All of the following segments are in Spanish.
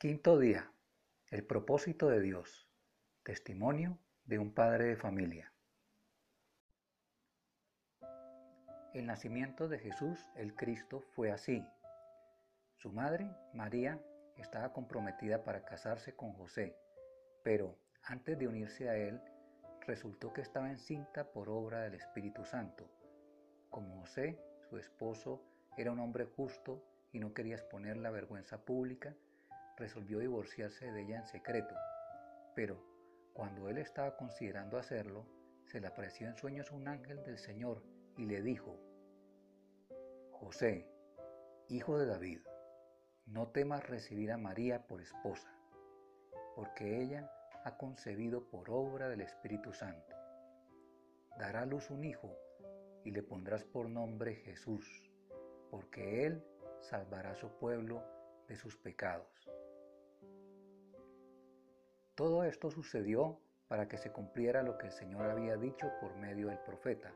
Quinto día. El propósito de Dios. Testimonio de un padre de familia. El nacimiento de Jesús el Cristo fue así. Su madre, María, estaba comprometida para casarse con José, pero antes de unirse a él, resultó que estaba encinta por obra del Espíritu Santo. Como José, su esposo, era un hombre justo y no quería exponer la vergüenza pública, resolvió divorciarse de ella en secreto, pero cuando él estaba considerando hacerlo, se le apareció en sueños un ángel del Señor y le dijo, José, hijo de David, no temas recibir a María por esposa, porque ella ha concebido por obra del Espíritu Santo. Dará a luz un hijo y le pondrás por nombre Jesús, porque él salvará a su pueblo de sus pecados. Todo esto sucedió para que se cumpliera lo que el Señor había dicho por medio del profeta.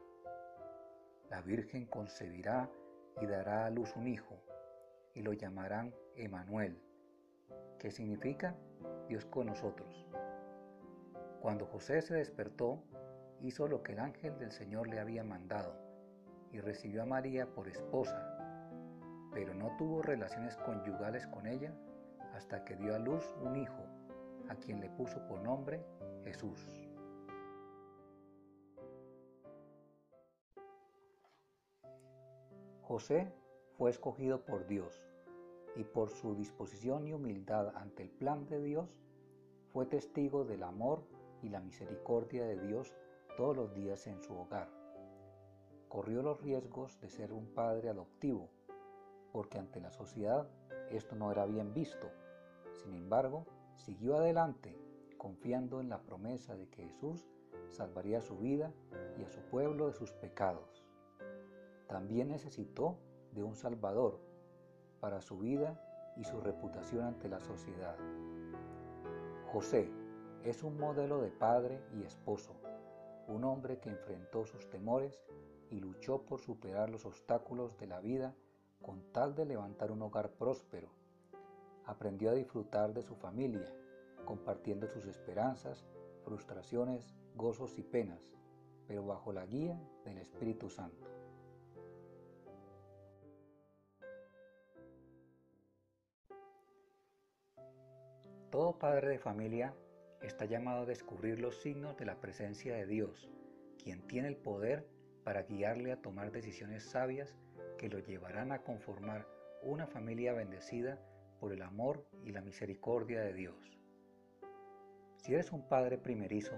La Virgen concebirá y dará a luz un hijo, y lo llamarán Emanuel, que significa Dios con nosotros. Cuando José se despertó, hizo lo que el ángel del Señor le había mandado, y recibió a María por esposa, pero no tuvo relaciones conyugales con ella hasta que dio a luz un hijo a quien le puso por nombre Jesús. José fue escogido por Dios y por su disposición y humildad ante el plan de Dios, fue testigo del amor y la misericordia de Dios todos los días en su hogar. Corrió los riesgos de ser un padre adoptivo, porque ante la sociedad esto no era bien visto. Sin embargo, Siguió adelante, confiando en la promesa de que Jesús salvaría su vida y a su pueblo de sus pecados. También necesitó de un Salvador para su vida y su reputación ante la sociedad. José es un modelo de padre y esposo, un hombre que enfrentó sus temores y luchó por superar los obstáculos de la vida con tal de levantar un hogar próspero aprendió a disfrutar de su familia, compartiendo sus esperanzas, frustraciones, gozos y penas, pero bajo la guía del Espíritu Santo. Todo padre de familia está llamado a descubrir los signos de la presencia de Dios, quien tiene el poder para guiarle a tomar decisiones sabias que lo llevarán a conformar una familia bendecida por el amor y la misericordia de Dios. Si eres un padre primerizo,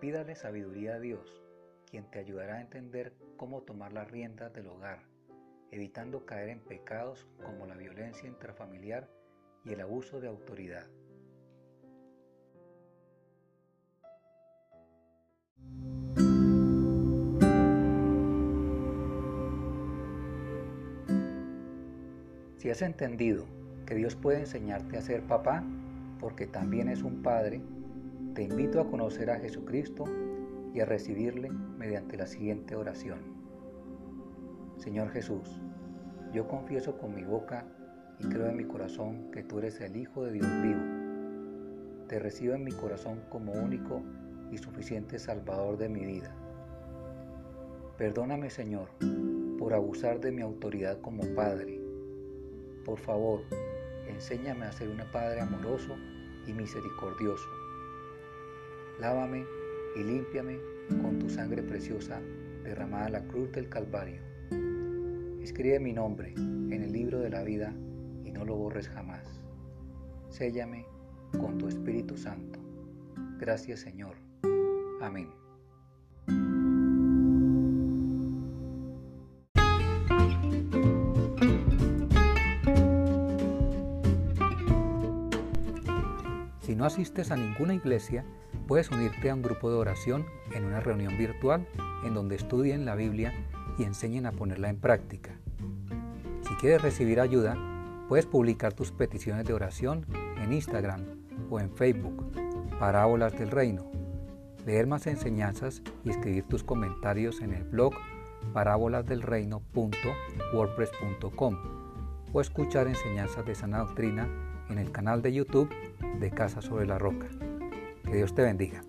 pídale sabiduría a Dios, quien te ayudará a entender cómo tomar las riendas del hogar, evitando caer en pecados como la violencia intrafamiliar y el abuso de autoridad. Si has entendido que Dios puede enseñarte a ser papá porque también es un padre, te invito a conocer a Jesucristo y a recibirle mediante la siguiente oración. Señor Jesús, yo confieso con mi boca y creo en mi corazón que tú eres el Hijo de Dios vivo. Te recibo en mi corazón como único y suficiente Salvador de mi vida. Perdóname, Señor, por abusar de mi autoridad como Padre. Por favor, enséñame a ser un padre amoroso y misericordioso. Lávame y límpiame con tu sangre preciosa derramada en la cruz del Calvario. Escribe mi nombre en el libro de la vida y no lo borres jamás. Séllame con tu Espíritu Santo. Gracias Señor. Amén. Si no asistes a ninguna iglesia, puedes unirte a un grupo de oración en una reunión virtual en donde estudien la Biblia y enseñen a ponerla en práctica. Si quieres recibir ayuda, puedes publicar tus peticiones de oración en Instagram o en Facebook, Parábolas del Reino, leer más enseñanzas y escribir tus comentarios en el blog parábolasdelreino.wordpress.com o escuchar enseñanzas de sana doctrina en el canal de YouTube de Casa sobre la Roca. Que Dios te bendiga.